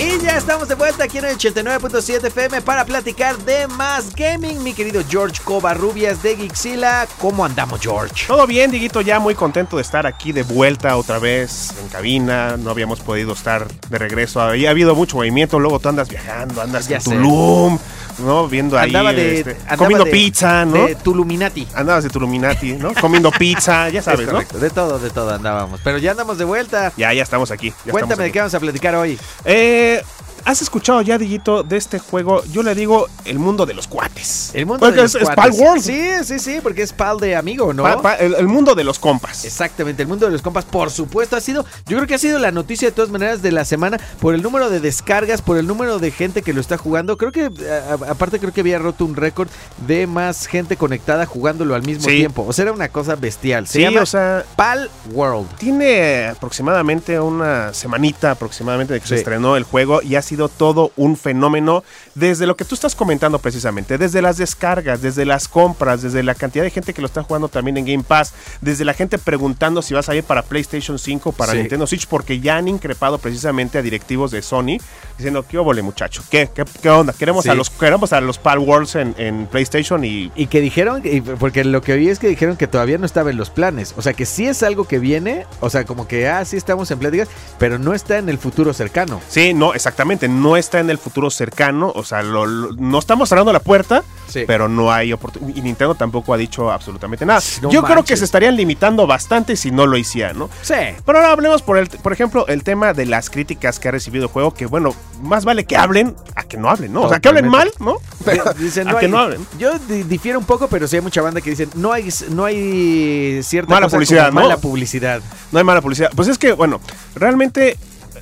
Y ya estamos de vuelta aquí en el 89.7 FM para platicar de más gaming. Mi querido George Covarrubias de Gixila. ¿Cómo andamos, George? Todo bien, Diguito, ya muy contento de estar aquí de vuelta otra vez en cabina. No habíamos podido estar de regreso. Había habido mucho movimiento. Luego tú andas viajando, andas Ya en sé. Tulum, ¿no? Viendo ahí. Andaba de, este, andaba comiendo de- pizza, ¿no? De Tuluminati. Andabas de Tuluminati, ¿no? comiendo pizza, ya sabes, Es ¿no? De todo, de todo andábamos. Pero ya andamos de vuelta. Ya, ya estamos aquí. ya Cuéntame estamos de qué vamos a platicar hoy. Eh, ¿Has escuchado ya, Diguito, de este juego? Yo le digo el mundo de los cuates. El mundo Porque de los es, es cuates. Pal World. Sí, sí, sí, porque es pal de amigo, ¿no? Pa- pa- el, el mundo de los compas. Exactamente, el mundo de los compas, por supuesto, ha sido, yo creo que ha sido la noticia de todas maneras de la semana por el número de descargas, por el número de gente que lo está jugando. Creo que, a- aparte, creo que había roto un récord de más gente conectada jugándolo al mismo Sí. tiempo. O sea, era una cosa bestial. Se Sí, llama o sea, Pal World. Tiene aproximadamente una semanita aproximadamente de que se estrenó el juego y ha sido todo un fenómeno desde lo que tú estás comentando precisamente, desde las descargas, desde las compras, desde la cantidad de gente que lo está jugando también en Game Pass, desde la gente preguntando si vas a ir para PlayStation 5 o para Sí. Nintendo Switch porque ya han increpado precisamente a directivos de Sony diciendo, ¿qué óvole muchacho? ¿Qué, qué, qué onda? Queremos Sí. a los queremos a los Pal Worlds en, en PlayStation y Y que dijeron, porque lo que oí es que dijeron que todavía no estaba en los planes. O sea, que sí es algo que viene, o sea, como que, ah, sí estamos en pláticas, pero no está en el futuro cercano. Sí, no, exactamente, no está en el futuro cercano, o sea, lo- lo- no estamos cerrando la puerta, Sí. pero no hay oportunidad, y Nintendo tampoco ha dicho absolutamente nada. No Yo creo que se estarían limitando bastante si no lo hicieran, ¿no? Sí. Pero ahora hablemos por, el, por ejemplo, el tema de las críticas que ha recibido el juego, que bueno, más vale que hablen a que no hablen, ¿no? O sea, que hablen mal. ¿no? Dicen, a no que hay- no hablen. Yo di- difiero un poco, pero sí hay mucha banda que dicen no hay, no hay cierta Mala cosa publicidad, como ¿no? mala publicidad. No hay mala publicidad. Pues es que, bueno, realmente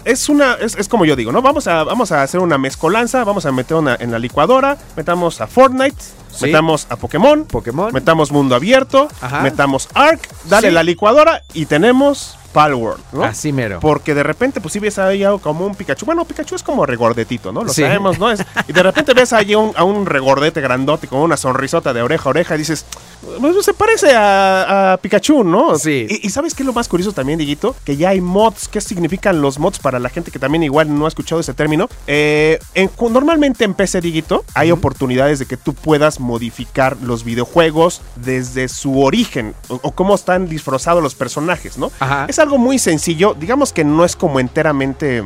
es una. Es, es como yo digo, ¿no? Vamos a, vamos a hacer una mezcolanza, vamos a meter una en la licuadora, metamos a Fortnite, Sí. metamos a Pokémon, Pokémon. metamos mundo abierto, Ajá. metamos Ark, dale Sí. la licuadora y tenemos Palworld, ¿no? Así mero. Porque de repente, pues sí ves ahí algo como un Pikachu. Bueno, Pikachu es como regordetito, ¿no? Lo Sí. sabemos, ¿no? Es- y de repente ves ahí un- a un regordete grandote con una sonrisota de oreja a oreja y dices, pues se parece a, a Pikachu, ¿no? Sí. Y, y ¿sabes qué es lo más curioso también, Diguito? Que ya hay mods. ¿Qué significan los mods para la gente que también igual no ha escuchado ese término? Eh, en- normalmente en PC, Diguito, hay oportunidades de que tú puedas modificar los videojuegos desde su origen o, o cómo están disfrazados los personajes, ¿no? Ajá. Es algo muy sencillo, digamos que no es como enteramente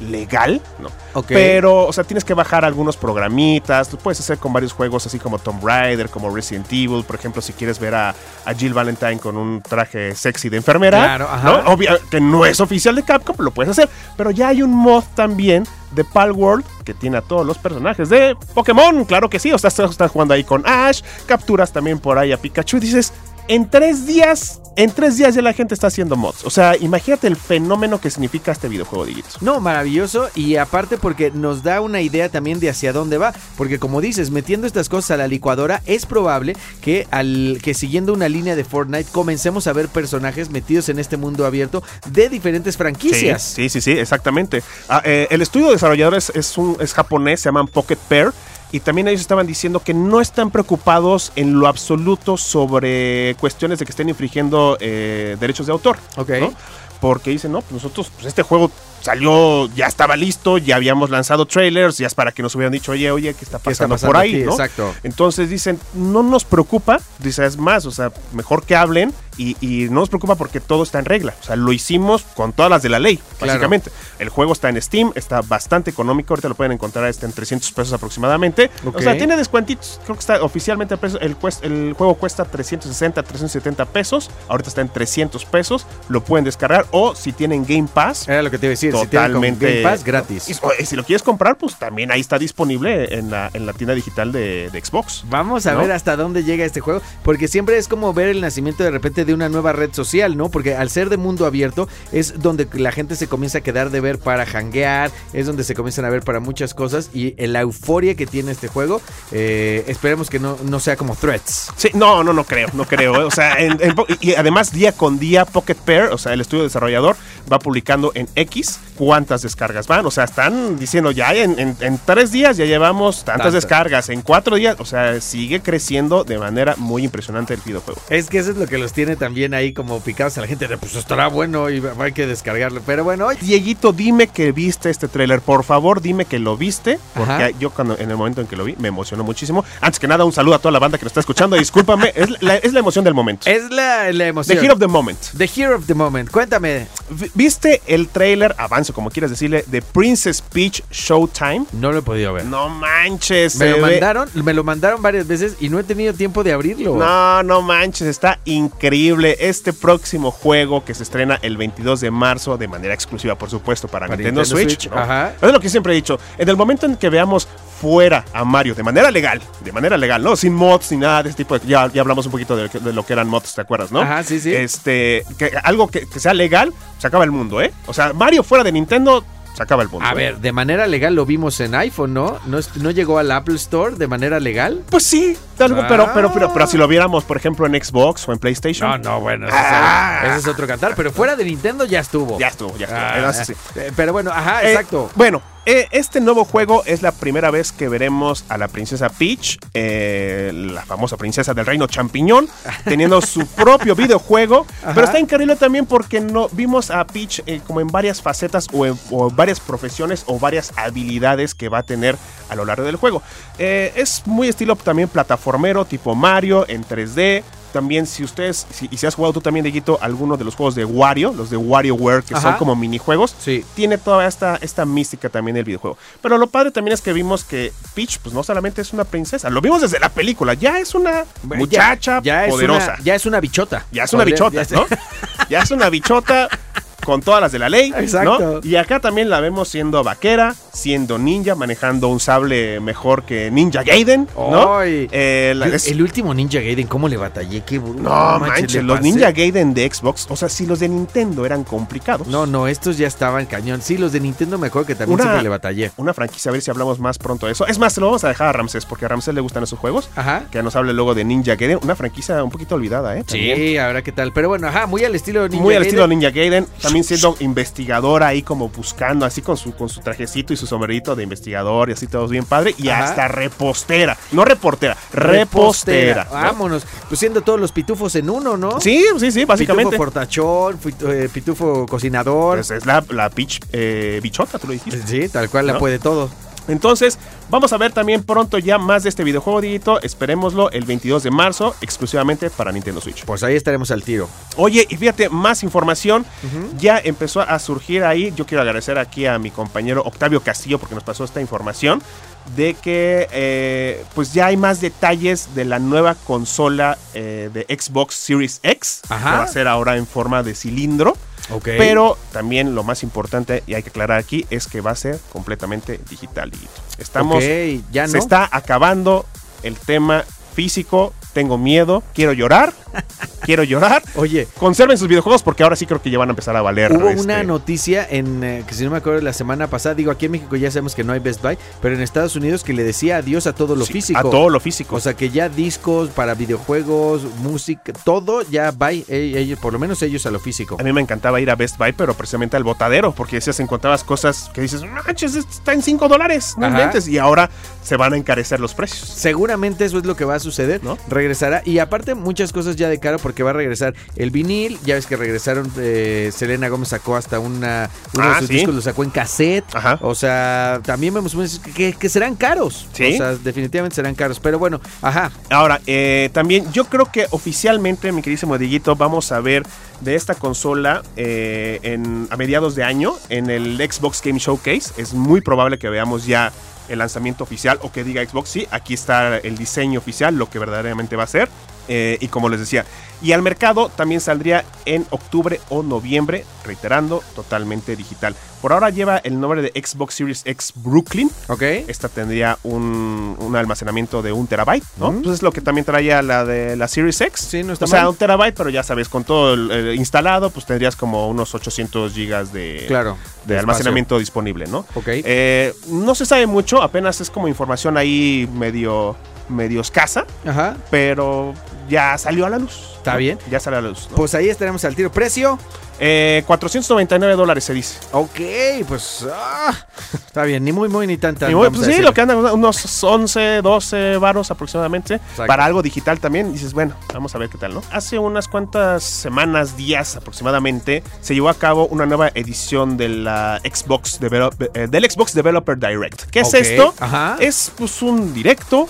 legal, ¿no? Ok. Pero, o sea, tienes que bajar algunos programitas, tú puedes hacer con varios juegos así como Tomb Raider, como Resident Evil, por ejemplo, si quieres ver a, a Jill Valentine con un traje sexy de enfermera, Claro, ajá. ¿no? Obvia- que no es oficial de Capcom, lo puedes hacer, pero ya hay un mod también de Palworld que tiene a todos los personajes de Pokémon, claro que sí, o sea, estás, estás jugando ahí con Ash, capturas también por ahí a Pikachu y dices, en tres días, en tres días ya la gente está haciendo mods. O sea, imagínate el fenómeno que significa este videojuego, Diguitos. No, maravilloso y aparte porque nos da una idea también de hacia dónde va, porque como dices, metiendo estas cosas a la licuadora es probable que al que siguiendo una línea de Fortnite comencemos a ver personajes metidos en este mundo abierto de diferentes franquicias. Sí, sí, sí, sí, exactamente. Ah, eh, el estudio de desarrolladores es, un, es japonés, se llaman Pocket Pair. Y también ellos estaban diciendo que no están preocupados en lo absoluto sobre cuestiones de que estén infringiendo eh, derechos de autor. Ok. ¿no? Porque dicen, no, pues nosotros, pues este juego salió, ya estaba listo, ya habíamos lanzado trailers, ya es para que nos hubieran dicho, oye, oye, ¿qué está ¿Qué está pasando, pasando por ahí? aquí? ¿no? Exacto. Entonces dicen, no nos preocupa, dice, es más, o sea, mejor que hablen y, y no nos preocupa porque todo está en regla. O sea, lo hicimos con todas las de la ley, Claro. básicamente. El juego está en Steam, está bastante económico, ahorita lo pueden encontrar este en 300 pesos aproximadamente. O sea, tiene descuentitos, creo que está oficialmente el, precio- el, juego cuesta 360, 370 pesos, ahorita está en 300 pesos, lo pueden descargar o si tienen Game Pass, Era lo que te iba a decir, si totalmente Game Pass gratis. Y, si lo quieres comprar, pues también ahí está disponible en la, en la tienda digital de, de Xbox. Vamos a ¿no? ver hasta dónde llega este juego, porque siempre es como ver el nacimiento de repente de una nueva red social, ¿no? Porque al ser de mundo abierto es donde la gente se comienza a quedar de ver para hanguear, es donde se comienzan a ver para muchas cosas y la euforia que tiene este juego, eh, esperemos que no, no sea como Threats. Sí, no, no, no creo, no creo. ¿eh? O sea, en- en y además día con día Pocket Pair, o sea, el estudio desarrollador va publicando en X cuántas descargas van. O sea, están diciendo ya en, en- en tres días ya llevamos tantas Tantas. descargas, en cuatro días, o sea, sigue creciendo de manera muy impresionante el videojuego. Es que eso es lo que los tiene también ahí como picados a la gente de pues estará bueno y hay que descargarlo. Pero bueno, oye, Dieguito, dime que viste este tráiler, por favor, dime que lo viste, porque Ajá. yo cuando en el momento en que lo vi me emocionó muchísimo. Antes que nada, un saludo a toda la banda que nos está escuchando, discúlpame, es la, es la emoción del momento. es la, la The emoción. Hero of the Moment. The Hero of the Moment. Cuéntame. ¿Viste el tráiler, avance como quieras decirle, de Princess Peach Showtime? No lo he podido ver. No manches, me lo ve- mandaron, me lo mandaron varias veces y no he tenido tiempo de abrirlo. No, no manches, está increíble. Este próximo juego que se estrena el 22 de marzo, de manera exclusiva, por supuesto, para, Para Nintendo, Nintendo Switch. Switch, ¿no? ajá. Es lo que siempre he dicho. En el momento en que veamos fuera a Mario de manera legal, de manera legal, ¿no? Sin mods ni nada de este tipo de. Ya, ya hablamos un poquito de, de lo que eran mods, ¿te acuerdas, no? Ajá, sí, sí. Este, que, algo que, que sea legal, se acaba el mundo, ¿eh? O sea, Mario fuera de Nintendo, se acaba el mundo. A ver, de manera legal lo vimos en iPhone, ¿no? ¿No, no llegó al Apple Store de manera legal? Pues sí, algo, Ah. pero, pero, pero, pero si lo viéramos, por ejemplo, en Xbox o en PlayStation. No, no, bueno, ese, Ah. es, ese es otro cantar, pero fuera de Nintendo ya estuvo. Ya estuvo, ya estuvo. Ah, eh, Pero bueno, ajá, Eh, exacto. bueno, este nuevo juego es la primera vez que veremos a la princesa Peach, eh, la famosa princesa del reino champiñón, teniendo su propio videojuego. Ajá. Pero está increíble también porque no vimos a Peach eh, como en varias facetas o en o varias profesiones o varias habilidades que va a tener a lo largo del juego. Eh, es muy estilo también plataformero, tipo Mario en 3D. También si ustedes, si, y si has jugado tú también, Dieguito, alguno de los juegos de Wario, los de WarioWare, que son como minijuegos, Sí. tiene toda esta, esta mística también del videojuego. Pero lo padre también es que vimos que Peach, pues no solamente es una princesa, lo vimos desde la película, ya es una muchacha ya, ya es poderosa. una- ya es una bichota. Ya es una bichota, ¿no? Ya es una bichota con todas las de la ley, Exacto. ¿no? Y acá también la vemos siendo vaquera, siendo ninja, manejando un sable mejor que Ninja Gaiden, ¿no? Eh, la- Yo- es- el último Ninja Gaiden, ¿cómo le batallé? Qué bruto. no manches, los. Ninja Gaiden de Xbox, o sea, si los de Nintendo eran complicados. No, no, estos ya estaban cañón. Sí, los de Nintendo me acuerdo que también Una- siempre le batallé. Una franquicia, a ver si hablamos más pronto de eso. Es más, lo vamos a dejar a Ramsés, porque a Ramsés le gustan esos juegos. Ajá. Que nos hable luego de Ninja Gaiden, una franquicia un poquito olvidada, ¿eh? También. Sí, ahora qué tal. Pero bueno, ajá, muy al estilo Ninja Muy al Gaiden. estilo Ninja Gaiden, también siendo investigadora ahí como buscando, así con su, con su trajecito y su sombrerito de investigador y así todo bien padre. Y Ajá. hasta repostera, no reportera, repostera. ¿no? Vámonos. Pues siendo todos los pitufos en uno, ¿no? Sí, sí, sí, básicamente. Pitufo portachón, eh, pitufo cocinador. Pues es la, la Peach eh, bichota, tú lo dijiste. sí, tal cual la puede todo. Entonces, vamos a ver también pronto ya más de este videojuego, Dieguito. Esperémoslo el 22 de marzo, exclusivamente para Nintendo Switch. Pues ahí estaremos al tiro. Oye, y fíjate, más información ya empezó a surgir ahí. Yo quiero agradecer aquí a mi compañero Octavio Castillo porque nos pasó esta información de que eh, pues ya hay más detalles de la nueva consola eh, de Xbox Series X, Ajá. que va a ser ahora en forma de cilindro. Ok. Pero también lo más importante, y hay que aclarar aquí, es que va a ser completamente digital. Estamos, ya no. se está acabando el tema físico. Tengo miedo, quiero llorar, quiero llorar. Oye, Conserven sus videojuegos porque ahora sí creo que ya van a empezar a valer. Hubo este, una noticia en eh, que si no me acuerdo la semana pasada, digo aquí en México ya sabemos que no hay Best Buy, pero en Estados Unidos que le decía adiós a todo lo sí, físico. A todo lo físico. O sea que ya discos para videojuegos, música, todo ya va, eh, ellos, por lo menos ellos a lo físico. a mí me encantaba ir a Best Buy, pero precisamente al botadero, porque decías, encontrabas cosas que dices, manches, está en 5 dólares, no inventes. Y ahora se van a encarecer los precios. Seguramente eso es lo que va a suceder. ¿No? Regresará. Y aparte, muchas cosas ya de caro porque va a regresar el vinil. Ya ves que regresaron. eh, Selena Gómez sacó hasta una. Uno Ah, de sus sí. discos lo sacó en cassette. Ajá. O sea, también vemos que, que serán caros. Sí. O sea, definitivamente serán caros. Pero bueno, ajá. Ahora, eh, también yo creo que oficialmente, mi queridísimo Dieguito, vamos a ver de esta consola eh, en, a mediados de año en el Xbox Game Showcase. Es muy probable que veamos ya el lanzamiento oficial o que diga Xbox, sí, aquí está el diseño oficial, lo que verdaderamente va a ser. Eh, y como les decía, y al mercado también saldría en octubre o noviembre, reiterando, totalmente digital. Por ahora lleva el nombre de Xbox Series X Brooklyn. Ok. Esta tendría un, un almacenamiento de un terabyte, ¿no? Mm. Pues es lo que también traía la de la Series X. Sí, no está O sea, un terabyte, pero ya sabes, con todo el, instalado, pues tendrías como unos 800 gigas de, Claro. de almacenamiento disponible, ¿no? Ok. Eh, no se sabe mucho, apenas es como información ahí medio, medio escasa, Ajá. pero ya salió a la luz. Está ¿no? bien. Ya salió a la luz. ¿no? Pues ahí estaremos al tiro. ¿Precio? Eh, 499 dólares se dice. Ok, pues. ah, está bien, ni muy, muy, ni tan, tan. Y bueno, vamos pues sí, lo que andan unos 11, 12 varos aproximadamente. Exacto. Para algo digital también. Dices, bueno, vamos a ver qué tal, ¿no? Hace unas cuantas semanas, días aproximadamente, se llevó a cabo una nueva edición de la Xbox Develop- eh, del Xbox Developer Direct. ¿Qué es esto? ajá. Es pues un directo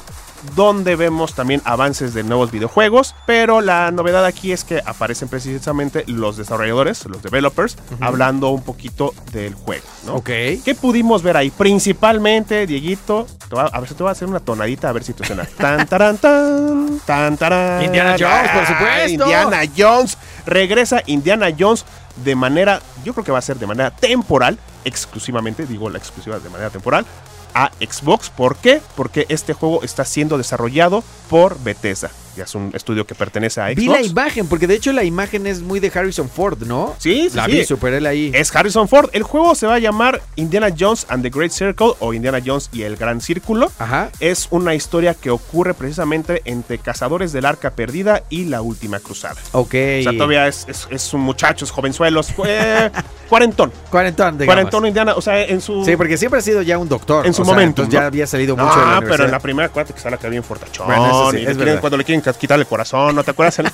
donde vemos también avances de nuevos videojuegos, pero la novedad aquí es que aparecen precisamente los desarrolladores, los developers, hablando un poquito del juego, ¿no? Ok. ¿Qué pudimos ver ahí? Principalmente, Dieguito, va- a ver si te voy a hacer una tonadita, a ver si te suena. Tan, taran, tan, tan, tarán. Indiana Jones, por supuesto. Indiana Jones. Regresa Indiana Jones de manera, yo creo que va a ser de manera temporal, exclusivamente, digo la exclusiva de manera temporal, a Xbox. ¿Por qué? Porque este juego está siendo desarrollado por Bethesda. Ya es un estudio que pertenece a Xbox. Vi la imagen, porque de hecho la imagen es muy de Harrison Ford, ¿no? Sí, sí, La sí. vi, super él ahí. Es Harrison Ford. El juego se va a llamar Indiana Jones and the Great Circle o Indiana Jones y el Gran Círculo. Ajá. Es una historia que ocurre precisamente entre cazadores del arca perdida y la última cruzada. Ok. O sea, todavía es, es, es un muchacho, es jovenzuelos, eh, cuarentón. Cuarentón, digamos. Cuarentón Indiana, o sea, en su... Sí, porque siempre ha sido ya un doctor. En su o sea, momento, ya había salido No, mucho de la pero en la primera cuarta que sale acá bien fortachón. Bueno, sí, y le es quieren- cuando le quieren quitar el corazón, ¿no te acuerdas?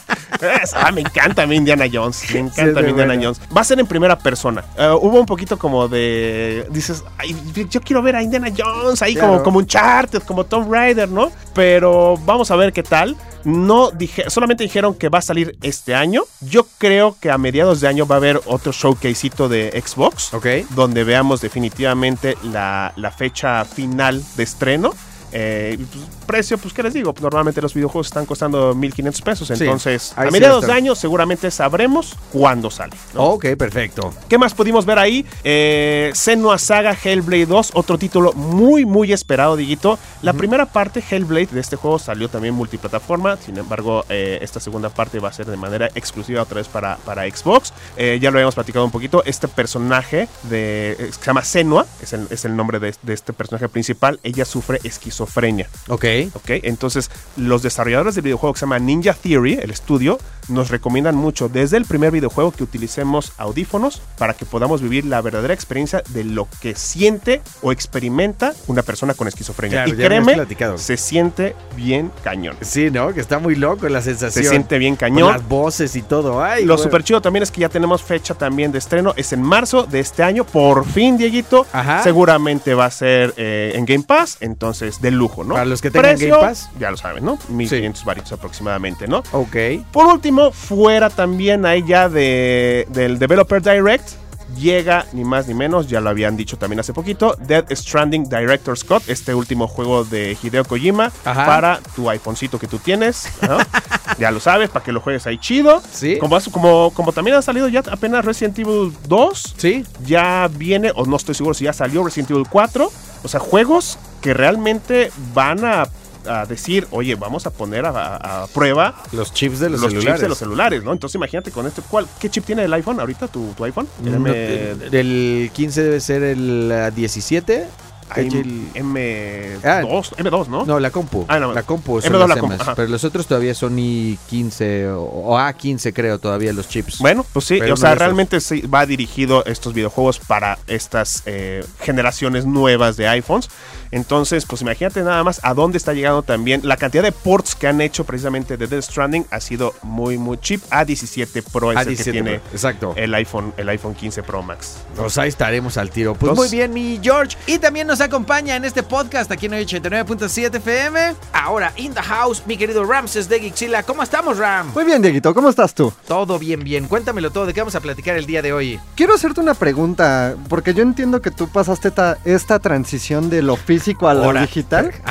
Ah, me encanta a mí Indiana Jones. Me encanta a mí muy Indiana. Jones. Va a ser en primera persona. Eh, hubo un poquito como de. Dices, "Ay, yo quiero ver a Indiana Jones ahí Claro. como, como un Charted, como Tomb Raider, ¿no? Pero vamos a ver qué tal. No dije, solamente dijeron que va a salir este año. Yo creo que a mediados de año va a haber otro showcasito de Xbox Ok. donde veamos definitivamente la, la fecha final de estreno. Eh, pues, precio, pues, ¿qué les digo? Normalmente los videojuegos están costando 1.500 pesos. Sí, Entonces, a mediados de año seguramente sabremos cuándo sale. ¿no? Ok, perfecto. ¿Qué más pudimos ver ahí? Eh, Senua Saga Hellblade 2, otro título muy, muy esperado, Diguito. La primera parte, Hellblade, de este juego salió también multiplataforma. Sin embargo, eh, esta segunda parte va a ser de manera exclusiva otra vez para, para Xbox. Eh, ya lo habíamos platicado un poquito. Este personaje de, se llama Senua, es el, es el nombre de, de este personaje principal. Ella sufre esquizofrenia. Ok. ¿ok? Entonces, los desarrolladores del videojuego que se llama Ninja Theory, el estudio, nos recomiendan mucho desde el primer videojuego que utilicemos audífonos para que podamos vivir la verdadera experiencia de lo que siente o experimenta una persona con esquizofrenia. Claro, y créeme, se siente bien cañón. Sí, ¿no? Que está muy loco la sensación. Se siente bien Con cañón. las voces y todo. Ay, Lo güey. super chido también es que ya tenemos fecha también de estreno. Es en marzo de este año. Por fin, Dieguito. Ajá. Seguramente va a ser eh, en Game Pass. Entonces, de lujo, ¿no? Para los que tengan Game Pass. Ya lo saben, ¿no? 1500 varitos aproximadamente, ¿no? Ok. Por último, fuera también ahí ya de, del Developer Direct. Llega ni más ni menos, ya lo habían dicho también hace poquito, Dead Stranding Director Scott, este último juego de Hideo Kojima Ajá. para tu iPhonecito que tú tienes. ¿no? ya lo sabes, para que lo juegues ahí chido. Sí. Como, como, como también ha salido ya apenas Resident Evil 2, Sí. ya viene, o no estoy seguro si ya salió Resident Evil 4. O sea, juegos que realmente van a, a decir, oye, vamos a poner a, a- a prueba Los chips de los, los, celulares. chips de los celulares, ¿no? Entonces imagínate con este, ¿cuál, ¿qué chip tiene el iPhone ahorita, tu, tu iPhone? El No, M- de- del 15 debe ser el ah, 17 hay el- M2, Ah. M2, ¿no? No, la compu. Ah, no, la compu son M2 las la compu. Pero los otros todavía son i15 o, o A15 creo todavía los chips. Bueno, pues sí, Pero o sea, realmente sí va dirigido estos videojuegos para estas eh, generaciones nuevas de iPhones. Entonces, pues imagínate nada más a dónde está llegando también. La cantidad de ports que han hecho precisamente de Death Stranding ha sido muy, muy cheap. A17 Pro es el que A17 tiene Pro, exacto. el iPhone, el iPhone 15 Pro Max. Pues ahí estaremos al tiro. Pues muy bien, mi George. Y también nos acompaña en este podcast aquí en 89.7 FM. Ahora, in the house, mi querido Ramses de Gixila. ¿Cómo estamos, Ram? Muy bien, Dieguito, ¿cómo estás tú? Todo bien, bien. Cuéntamelo todo. ¿De qué vamos a platicar el día de hoy? Quiero hacerte una pregunta, porque yo entiendo que tú pasaste ta- esta transición de lo físico a lo Ahora. digital.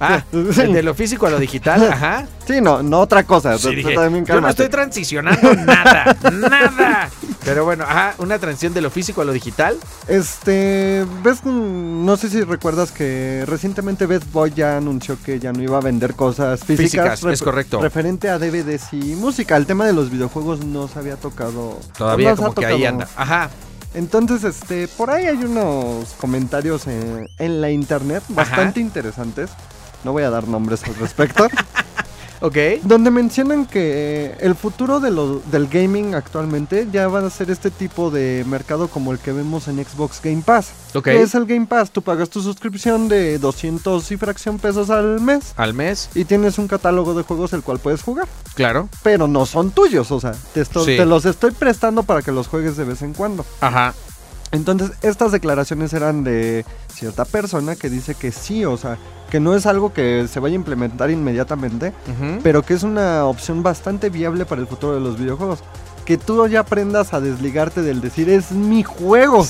Ah, ah, de lo físico a lo digital, ajá. Sí, no, no otra cosa. Sí, tú- tú dije, también yo no estoy transicionando nada, nada. Pero bueno, ajá, una transición de lo físico a lo digital. Este, ves, no sé si recuerdas que recientemente Best Boy ya anunció que ya no iba a vender cosas físicas. Físicas, es correcto. Referente a DVDs y música. El tema de los videojuegos no se había tocado. Todavía no como que ahí tocado. anda. Ajá. Entonces, este, por ahí hay unos comentarios en, en la internet bastante interesantes. No voy a dar nombres al respecto. Ok. donde mencionan que el futuro de lo- del gaming actualmente ya va a ser este tipo de mercado como el que vemos en Xbox Game Pass. Ok. ¿Qué es el Game Pass? Tú pagas tu suscripción de 200 y fracción pesos al mes Al mes, y tienes un catálogo de juegos el cual puedes jugar. claro. Pero no son tuyos, o sea, te, esto- Sí. te los estoy prestando para que los juegues de vez en cuando. Ajá. Entonces, estas declaraciones eran de cierta persona que dice que sí, o sea, que no es algo que se vaya a implementar inmediatamente, pero que es una opción bastante viable para el futuro de los videojuegos. Que tú ya aprendas a desligarte del decir, es mi juego.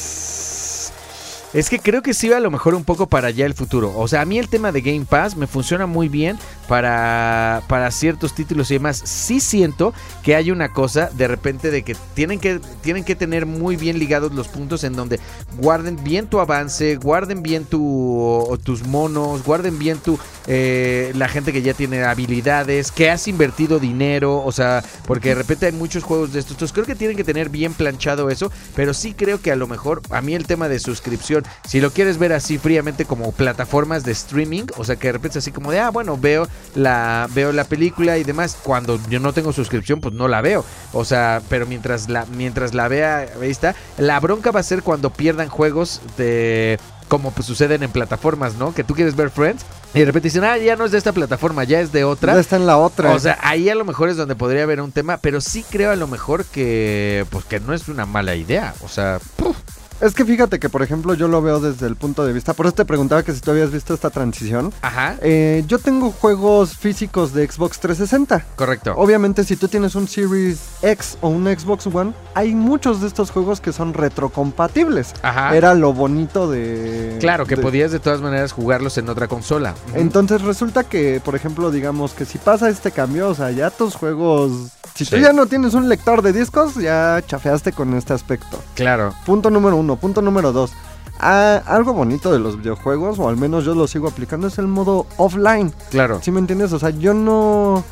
Es que creo que sí a lo mejor un poco para allá el futuro. O sea, a mí el tema de Game Pass me funciona muy bien para, para ciertos títulos y demás. Sí siento que hay una cosa de repente de que tienen que, tienen que tener muy bien ligados los puntos en donde guarden bien tu avance, guarden bien tu, tus monos, guarden bien tu eh, la gente que ya tiene habilidades, que has invertido dinero, o sea, porque de repente hay muchos juegos de estos. Entonces creo que tienen que tener bien planchado eso, pero sí creo que a lo mejor a mí el tema de suscripción, si lo quieres ver así fríamente como plataformas de streaming, o sea, que de repente es así como de, ah, bueno, veo la veo la película y demás, cuando yo no tengo suscripción, pues no la veo. O sea, pero mientras la mientras la vea, ahí está, la bronca va a ser cuando pierdan juegos de como pues suceden en plataformas, ¿no? Que tú quieres ver Friends y de repente dicen, ah, ya no es de esta plataforma, ya es de otra. Ya está en la otra. O sea, ahí a lo mejor es donde podría haber un tema, pero sí creo a lo mejor que pues que no es una mala idea. O sea, puf, es que fíjate que, por ejemplo, yo lo veo desde el punto de vista. Por eso te preguntaba que si tú habías visto esta transición. ajá, Eh, yo tengo juegos físicos de Xbox 360. correcto. Obviamente, si tú tienes un Series X o un Xbox One, hay muchos de estos juegos que son retrocompatibles. Ajá. Era lo bonito de. Claro, que de- podías de todas maneras jugarlos en otra consola. Entonces resulta que, por ejemplo, digamos que si pasa este cambio, o sea, ya tus juegos. Si tú ya no tienes un lector de discos, ya chafeaste con este aspecto. Claro. Punto número uno. Punto número dos. Ah, algo bonito de los videojuegos, o al menos yo lo sigo aplicando, es el modo offline. Claro. ¿Sí me entiendes? O sea, yo no.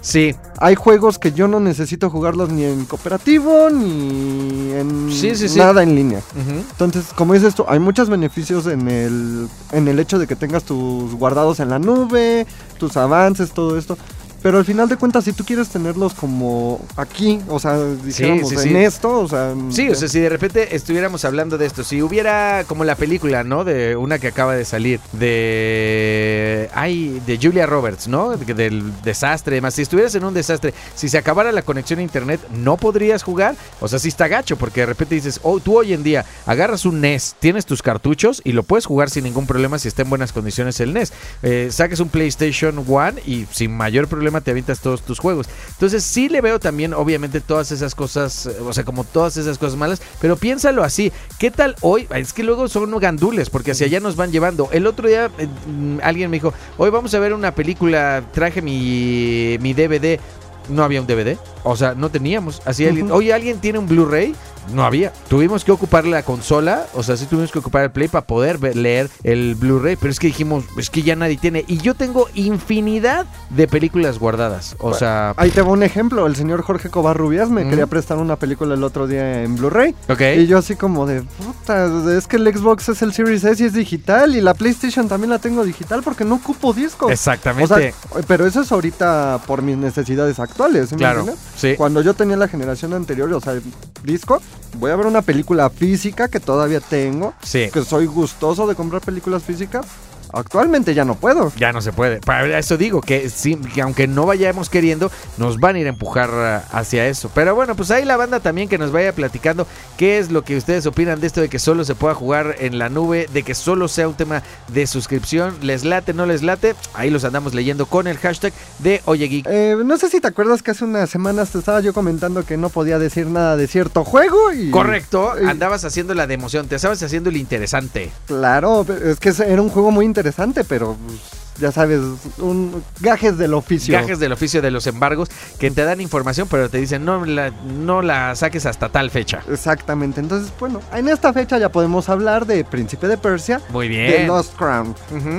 Sí, Hay juegos que yo no necesito jugarlos ni en cooperativo ni en Sí, sí, sí. nada en línea. Entonces, como dices tú, hay muchos beneficios en el, en el hecho de que tengas tus guardados en la nube, tus avances, todo esto. Pero al final de cuentas, si tú quieres tenerlos como aquí, o sea, dijéramos sí, en sí. esto, o sea... Sí, o sea, si de repente estuviéramos hablando de esto, si hubiera como la película, ¿no? De una que acaba de salir, de... Ay, de Julia Roberts, ¿no? De- del desastre, y demás. Si estuvieras en un desastre, si se acabara la conexión a internet, ¿no podrías jugar? O sea, sí está gacho, porque de repente dices, oh, tú hoy en día agarras un NES, tienes tus cartuchos y lo puedes jugar sin ningún problema si está en buenas condiciones el NES. Eh, saques un PlayStation One y sin mayor problema te avientas todos tus juegos. Entonces sí le veo también, obviamente, todas esas cosas, eh, o sea, como todas esas cosas malas, pero piénsalo así, ¿qué tal hoy? Es que luego son gandules, porque hacia allá nos van llevando. El otro día eh, mm, alguien me dijo, hoy vamos a ver una película, traje mi, mi DVD. No había un DVD, o sea, no teníamos. Así alguien, oye, ¿alguien tiene un Blu-ray? No había. Tuvimos que ocupar la consola, o sea, sí tuvimos que ocupar el Play para poder ver- leer el Blu-ray, pero es que dijimos, es que ya nadie tiene. Y yo tengo infinidad de películas guardadas, o Bueno, sea, Ahí te va un ejemplo, el señor Jorge Covarrubias me quería prestar una película el otro día en Blu-ray. ok. Y yo así como de, puta, es que el Xbox es el Series S y es digital y la PlayStation también la tengo digital porque no ocupo discos. O Exactamente. sea, pero eso es ahorita por mis necesidades actuales, ¿sí me claro, sí. Cuando yo tenía la generación anterior, o sea, disco, voy a ver una película física que todavía tengo, Sí. que soy gustoso de comprar películas físicas. Actualmente ya no puedo. Ya no se puede. Para eso digo que, sí, que aunque no vayamos queriendo, nos van a ir a empujar ah, hacia eso. Pero bueno, pues ahí la banda también que nos vaya platicando qué es lo que ustedes opinan de esto de que solo se pueda jugar en la nube, de que solo sea un tema de suscripción. ¿Les late, no les late? Ahí los andamos leyendo con el hashtag de Oye Geek. Eh, no sé si te acuerdas que hace unas semanas te estaba yo comentando que no podía decir nada de cierto juego y... Correcto, y- andabas haciendo la de emoción, te estabas haciendo el interesante. Claro, es que era un juego muy interesante interesante, pero pues, ya sabes, un gajes del oficio. Gajes del oficio de los embargos que te dan información, pero te dicen no la, no la saques hasta tal fecha. Exactamente. Entonces, bueno, en esta fecha ya podemos hablar de Príncipe de Persia. Muy bien. Lost Crown.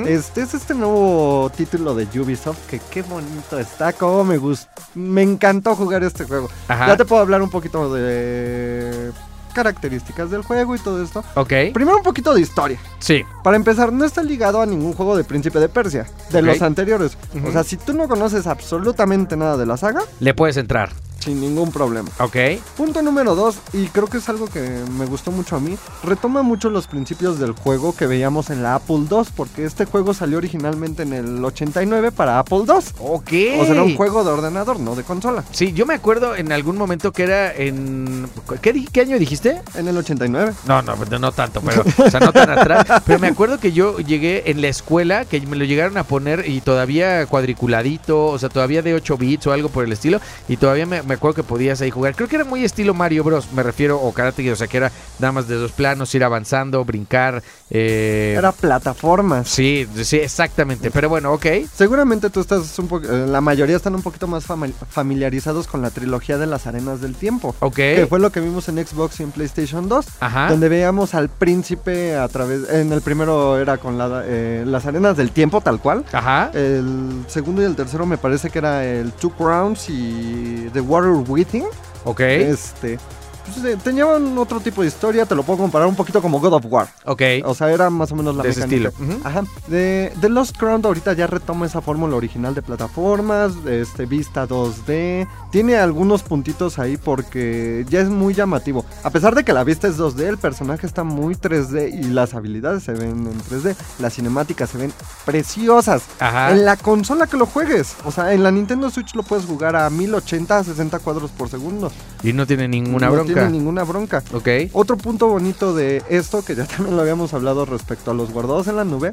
Este es este nuevo título de Ubisoft que qué bonito está, cómo me gustó. Me encantó jugar este juego. Ajá. Ya te puedo hablar un poquito de características del juego y todo esto. Ok. Primero un poquito de historia. Sí. Para empezar, no está ligado a ningún juego de Príncipe de Persia, de los anteriores. O sea, si tú no conoces absolutamente nada de la saga, Le puedes entrar. Sin ningún problema. Ok. Punto número dos, y creo que es algo que me gustó mucho a mí, retoma mucho los principios del juego que veíamos en la Apple II, porque este juego salió originalmente en el 89 para Apple II. Ok. O sea, era un juego de ordenador, no de consola. Sí, yo me acuerdo en algún momento que era en... ¿Qué, año dijiste? En el 89. No, no, no, no tanto, pero, o sea, no tan atrás. Pero me acuerdo que yo llegué en la escuela, que me lo llegaron a poner y todavía cuadriculadito, o sea, todavía de 8 bits o algo por el estilo, y todavía me, me acuerdo que podías ahí jugar. Creo que era muy estilo Mario Bros, me refiero, o Karate o sea, que era nada más de dos planos, ir avanzando, brincar. Eh, Era plataformas. Sí, sí, exactamente. Pero bueno, ok. Seguramente tú estás un poco, eh, la mayoría están un poquito más fami- familiarizados con la trilogía de las arenas del tiempo. Ok. Que fue lo que vimos en Xbox y en PlayStation 2. Ajá. Donde veíamos al príncipe a través. En el primero era con la, eh, las arenas del tiempo, tal cual. Ajá. El segundo y el tercero me parece que era el Two Crowns y The Water Within. Ok. Este. Pues, eh, tenían otro tipo de historia, te lo puedo comparar un poquito como God of War. Ok. O sea, era más o menos la De ese mecánica. estilo. Ujú. Ajá. De, The Lost Crown ahorita ya retoma esa fórmula original de plataformas, este, vista 2D. Tiene algunos puntitos ahí porque ya es muy llamativo. A pesar de que la vista es 2D, el personaje está muy 3D y las habilidades se ven en 3D. Las cinemáticas se ven preciosas. Ajá. En la consola que lo juegues. O sea, en la Nintendo Switch lo puedes jugar a 1080 a 60 cuadros por segundo. Y no tiene ninguna no bronca. Tiene ninguna bronca. Ok. Otro punto bonito de esto, que ya también lo habíamos hablado respecto a los guardados en la nube,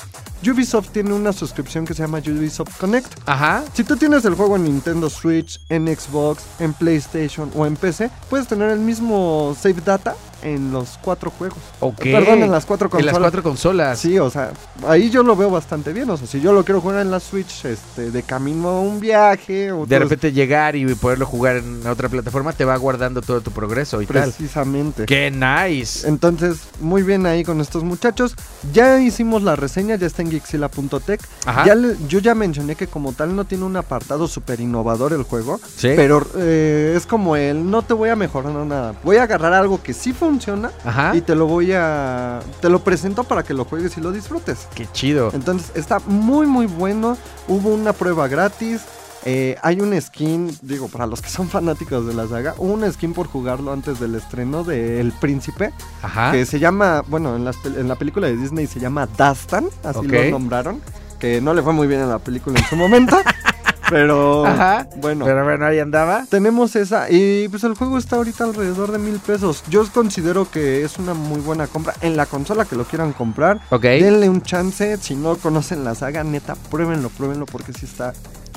Ubisoft tiene una suscripción que se llama Ubisoft Connect. Ajá. Si tú tienes el juego en Nintendo Switch, en Xbox, en PlayStation o en PC, puedes tener el mismo save data en los cuatro juegos. Ok. Perdón, en las cuatro En consolas. las cuatro consolas. Sí, o sea, ahí yo lo veo bastante bien. O sea, si yo lo quiero jugar en la Switch, este, de camino a un viaje o De repente llegar y poderlo jugar en otra plataforma te va guardando todo tu progreso y eso, tal. precisamente. ¡Qué nice! Entonces, muy bien ahí con estos muchachos. Ya hicimos la reseña, ya está en Gixila.tech. Ajá. Ya le- yo ya mencioné que como tal no tiene un apartado súper innovador el juego. Sí. Pero eh, es como el no te voy a mejorar nada. Voy a agarrar algo que sí funciona Ajá. y te lo voy a... Te lo presento para que lo juegues y lo disfrutes. ¡Qué chido! Entonces está muy muy bueno. Hubo una prueba gratis. eh, hay un skin, digo, para los que son fanáticos de la saga, hubo un skin por jugarlo antes del estreno de El Príncipe Ajá. que se llama, bueno, en, las en la película de Disney se llama Dastan, así lo nombraron, que no le fue muy bien en la película en su momento, pero Ajá. bueno. Pero bueno, ahí andaba. Tenemos esa y pues el juego está ahorita alrededor de mil pesos. Yo considero que es una muy buena compra en la consola que lo quieran comprar. Ok. Denle un chance, si no conocen la saga, neta, pruébenlo, pruébenlo porque sí está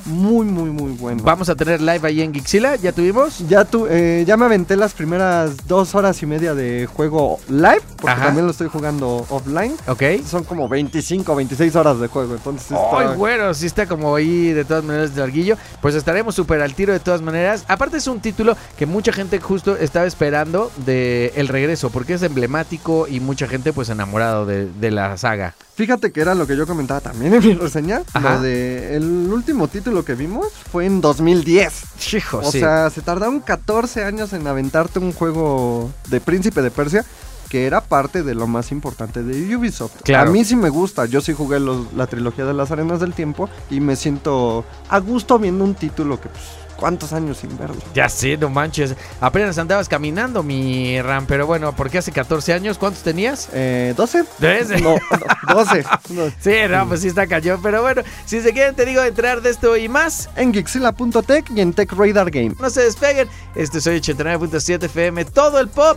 muy, muy, muy bueno. Vamos a tener live ahí en Gixila. ¿Ya tuvimos? Ya, tu, eh, ya me aventé las primeras dos horas y media de juego live, porque Ajá. también lo estoy jugando offline. Ok. Son como 25, 26 horas de juego, entonces está- bueno, sí está como ahí de todas maneras de larguillo. Pues estaremos súper al tiro de todas maneras. Aparte es un título que mucha gente justo estaba esperando de el regreso, porque es emblemático y mucha gente pues enamorado de, de la saga. Fíjate que era lo que yo comentaba también en mi reseña. Ajá. Lo de el último título que vimos fue en 2010. Hijo, O sea, se tardaron 14 años en aventarte un juego de Príncipe de Persia que era parte de lo más importante de Ubisoft. Claro. A mí sí me gusta, yo sí jugué los- la trilogía de las arenas del tiempo y me siento a gusto viendo un título que pues cuántos años sin verlo. Ya sé, no manches. Apenas andabas caminando, mi Ram, pero bueno, porque hace 14 años, ¿cuántos tenías? Eh, 12? ¿Trece? No, no, 12. No. Sí, no, pues sí está cayó. Pero bueno, si se quieren, te digo, entrar de esto y más, En Gixila.tech y en Tech Radar Game. no se despeguen. Este soy 89.7 FM, todo el pop,